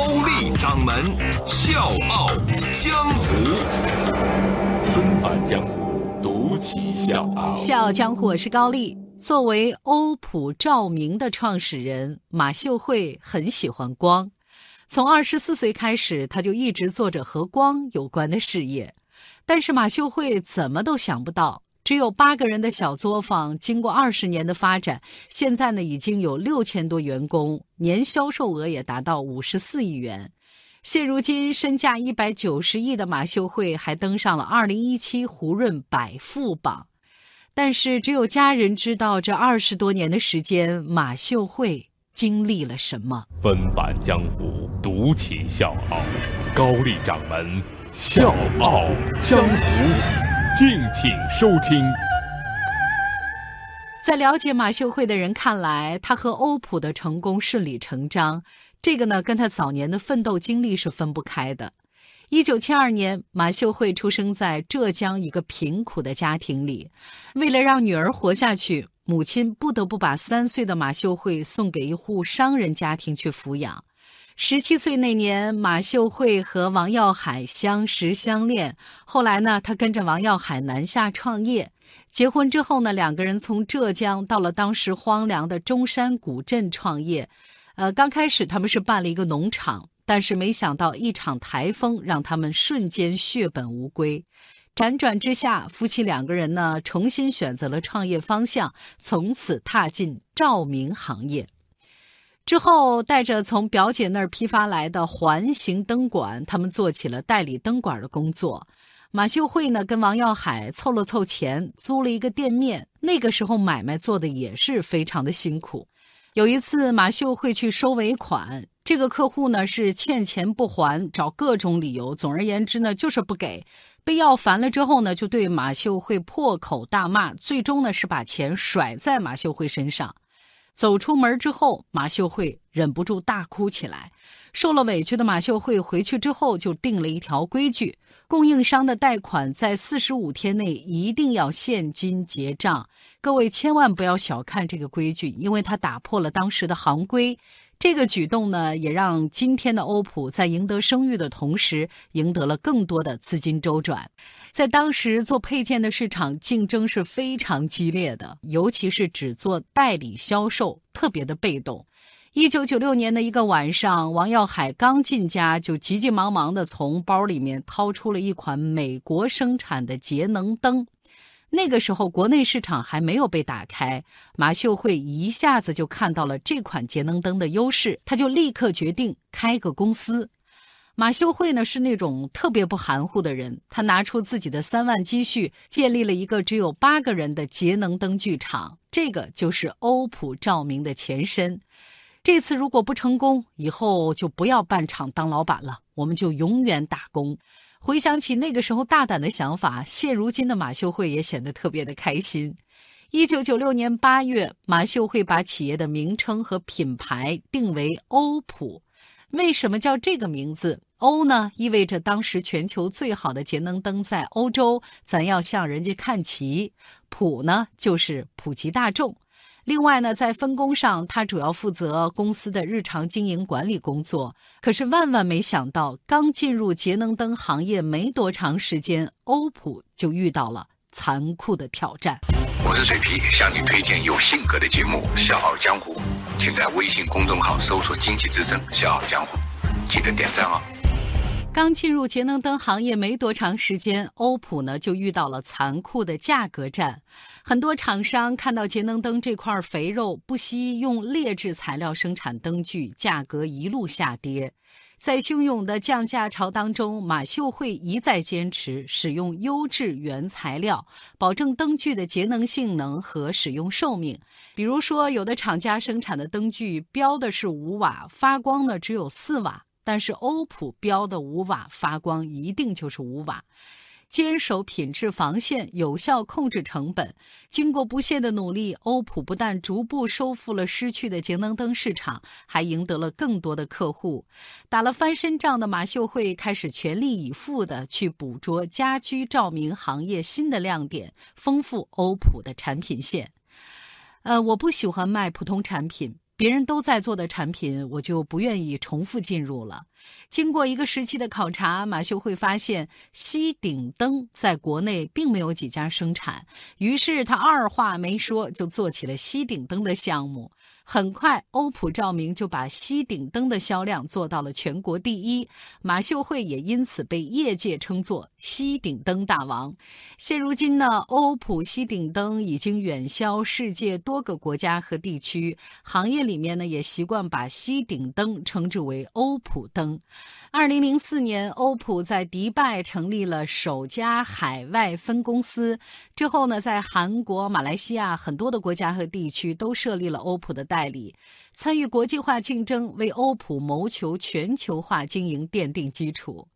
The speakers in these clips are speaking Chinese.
高丽掌门笑傲江湖，重返江湖，独骑笑傲。笑傲江湖，我是高丽。作为欧普照明的创始人，马秀慧很喜欢光。从二十四岁开始，他就一直做着和光有关的事业。但是马秀慧怎么都想不到，只有八个人的小作坊，经过二十年的发展，现在呢已经有六千多员工，年销售额也达到五十四亿元。现如今身价一百九十亿的马秀慧，还登上了二零一七胡润百富榜。但是只有家人知道，这二十多年的时间，马秀慧。经历了什么？纷版江湖，独起笑傲。高丽掌门笑傲江湖，敬请收听。在了解马秀慧的人看来，他和欧普的成功顺理成章。这个呢，跟他早年的奋斗经历是分不开的。一九七二年，马秀慧出生在浙江一个贫苦的家庭里，为了让女儿活下去。母亲不得不把三岁的马秀慧送给一户商人家庭去抚养。十七岁那年，马秀慧和王耀海相识相恋。后来呢，他跟着王耀海南下创业。结婚之后呢，两个人从浙江到了当时荒凉的中山古镇创业。呃，刚开始他们是办了一个农场，但是没想到一场台风让他们瞬间血本无归。辗转之下，夫妻两个人呢重新选择了创业方向，从此踏进照明行业。之后，带着从表姐那儿批发来的环形灯管，他们做起了代理灯管的工作。马秀慧呢跟王耀海凑了凑钱，租了一个店面。那个时候买卖做的也是非常的辛苦。有一次，马秀慧去收尾款，这个客户呢是欠钱不还，找各种理由，总而言之呢就是不给。被要烦了之后呢，就对马秀慧破口大骂，最终呢是把钱甩在马秀慧身上。走出门之后，马秀慧忍不住大哭起来。受了委屈的马秀慧回去之后就定了一条规矩：供应商的贷款在四十五天内一定要现金结账。各位千万不要小看这个规矩，因为它打破了当时的行规。这个举动呢，也让今天的欧普在赢得声誉的同时，赢得了更多的资金周转。在当时做配件的市场竞争是非常激烈的，尤其是只做代理销售，特别的被动。一九九六年的一个晚上，王耀海刚进家，就急急忙忙地从包里面掏出了一款美国生产的节能灯。那个时候，国内市场还没有被打开，马秀慧一下子就看到了这款节能灯的优势，他就立刻决定开个公司。马秀慧呢是那种特别不含糊的人，他拿出自己的三万积蓄，建立了一个只有八个人的节能灯具厂，这个就是欧普照明的前身。这次如果不成功，以后就不要办厂当老板了，我们就永远打工。回想起那个时候大胆的想法，现如今的马秀慧也显得特别的开心。一九九六年八月，马秀慧把企业的名称和品牌定为欧普。为什么叫这个名字？欧呢，意味着当时全球最好的节能灯在欧洲，咱要向人家看齐；普呢，就是普及大众。另外呢，在分工上，他主要负责公司的日常经营管理工作。可是万万没想到，刚进入节能灯行业没多长时间，欧普就遇到了残酷的挑战。我是水皮，向你推荐有性格的节目《笑傲江湖》，请在微信公众号搜索“经济之声笑傲江湖”，记得点赞哦。刚进入节能灯行业没多长时间，欧普呢就遇到了残酷的价格战。很多厂商看到节能灯这块肥肉，不惜用劣质材料生产灯具，价格一路下跌。在汹涌的降价潮当中，马秀慧一再坚持使用优质原材料，保证灯具的节能性能和使用寿命。比如说，有的厂家生产的灯具标的是五瓦，发光呢只有四瓦。但是欧普标的五瓦发光一定就是五瓦。坚守品质防线，有效控制成本。经过不懈的努力，欧普不但逐步收复了失去的节能灯市场，还赢得了更多的客户。打了翻身仗的马秀慧开始全力以赴地去捕捉家居照明行业新的亮点，丰富欧普的产品线。呃，我不喜欢卖普通产品。别人都在做的产品，我就不愿意重复进入了。经过一个时期的考察，马修会发现吸顶灯在国内并没有几家生产，于是他二话没说就做起了吸顶灯的项目。很快，欧普照明就把吸顶灯的销量做到了全国第一，马秀慧也因此被业界称作“吸顶灯大王”。现如今呢，欧普吸顶灯已经远销世界多个国家和地区，行业里面呢也习惯把吸顶灯称之为“欧普灯”。二零零四年，欧普在迪拜成立了首家海外分公司。之后呢，在韩国、马来西亚很多的国家和地区都设立了欧普的代代理，参与国际化竞争，为欧普谋求全球化经营奠定基础。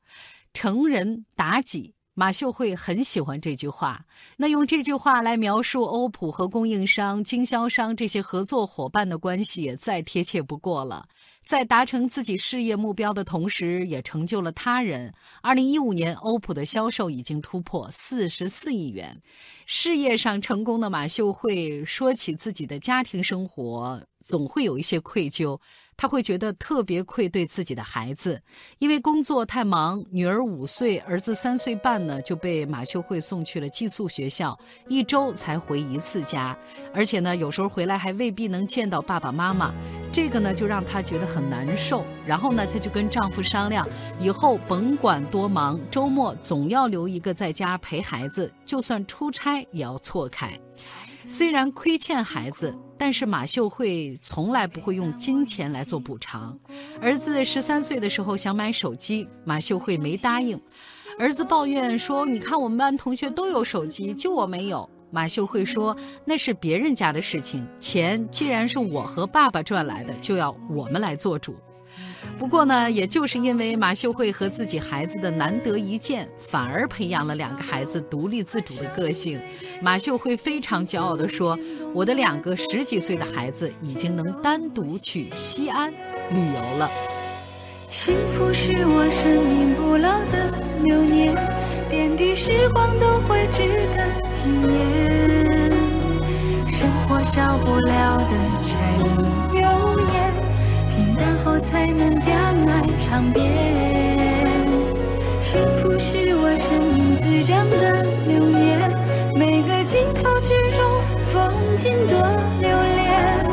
成人达己。马秀慧很喜欢这句话，那用这句话来描述欧普和供应商、经销商这些合作伙伴的关系，也再贴切不过了。在达成自己事业目标的同时，也成就了他人。二零一五年，欧普的销售已经突破四十四亿元。事业上成功的马秀慧说起自己的家庭生活，总会有一些愧疚。他会觉得特别愧对自己的孩子，因为工作太忙，女儿五岁，儿子三岁半呢，就被马秀慧送去了寄宿学校，一周才回一次家，而且呢，有时候回来还未必能见到爸爸妈妈，这个呢，就让她觉得很难受。然后呢，她就跟丈夫商量，以后甭管多忙，周末总要留一个在家陪孩子，就算出差也要错开。虽然亏欠孩子，但是马秀慧从来不会用金钱来做补偿。儿子十三岁的时候想买手机，马秀慧没答应。儿子抱怨说：“你看我们班同学都有手机，就我没有。”马秀慧说：“那是别人家的事情，钱既然是我和爸爸赚来的，就要我们来做主。”不过呢，也就是因为马秀慧和自己孩子的难得一见，反而培养了两个孩子独立自主的个性。马秀慧非常骄傲地说：“我的两个十几岁的孩子已经能单独去西安旅游了。”幸福是我生命不老的流年，点滴时光都会值得纪念。生活少不了的柴米油，才能将爱尝遍。幸福是我生命滋长的流年。每个镜头之中，风景多留恋。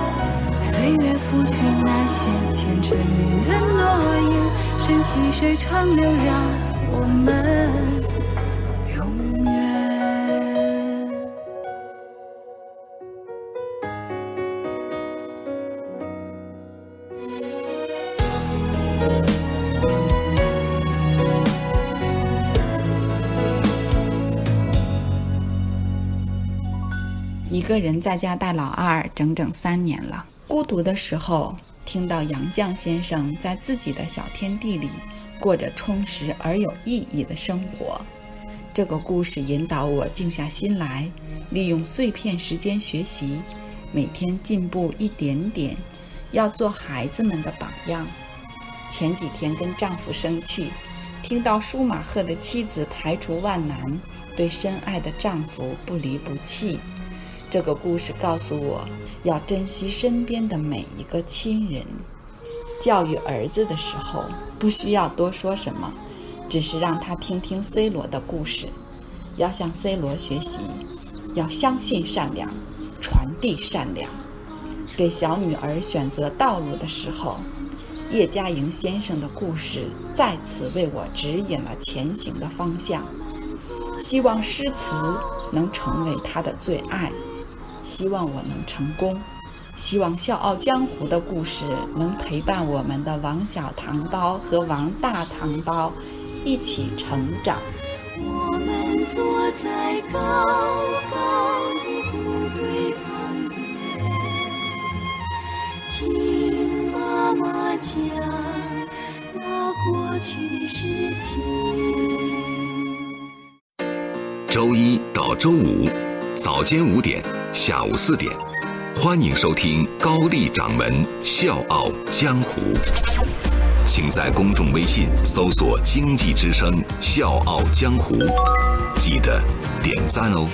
岁月拂去那些虔诚的诺言，任细水长流，让我们。一个人在家带老二整整三年了。孤独的时候，听到杨绛先生在自己的小天地里过着充实而有意义的生活，这个故事引导我静下心来，利用碎片时间学习，每天进步一点点，要做孩子们的榜样。前几天跟丈夫生气，听到舒马赫的妻子排除万难，对深爱的丈夫不离不弃。这个故事告诉我，要珍惜身边的每一个亲人。教育儿子的时候，不需要多说什么，只是让他听听 C 罗的故事，要向 C 罗学习，要相信善良，传递善良。给小女儿选择道路的时候，叶嘉莹先生的故事再次为我指引了前行的方向。希望诗词能成为他的最爱。希望我能成功，希望《笑傲江湖》的故事能陪伴我们的王小糖包和王大糖包一起成长。我们坐在高高妈讲那过去的事情。周一到周五早间五点，下午四点，欢迎收听高丽掌门笑傲江湖。请在公众微信搜索“经济之声笑傲江湖”，记得点赞哦。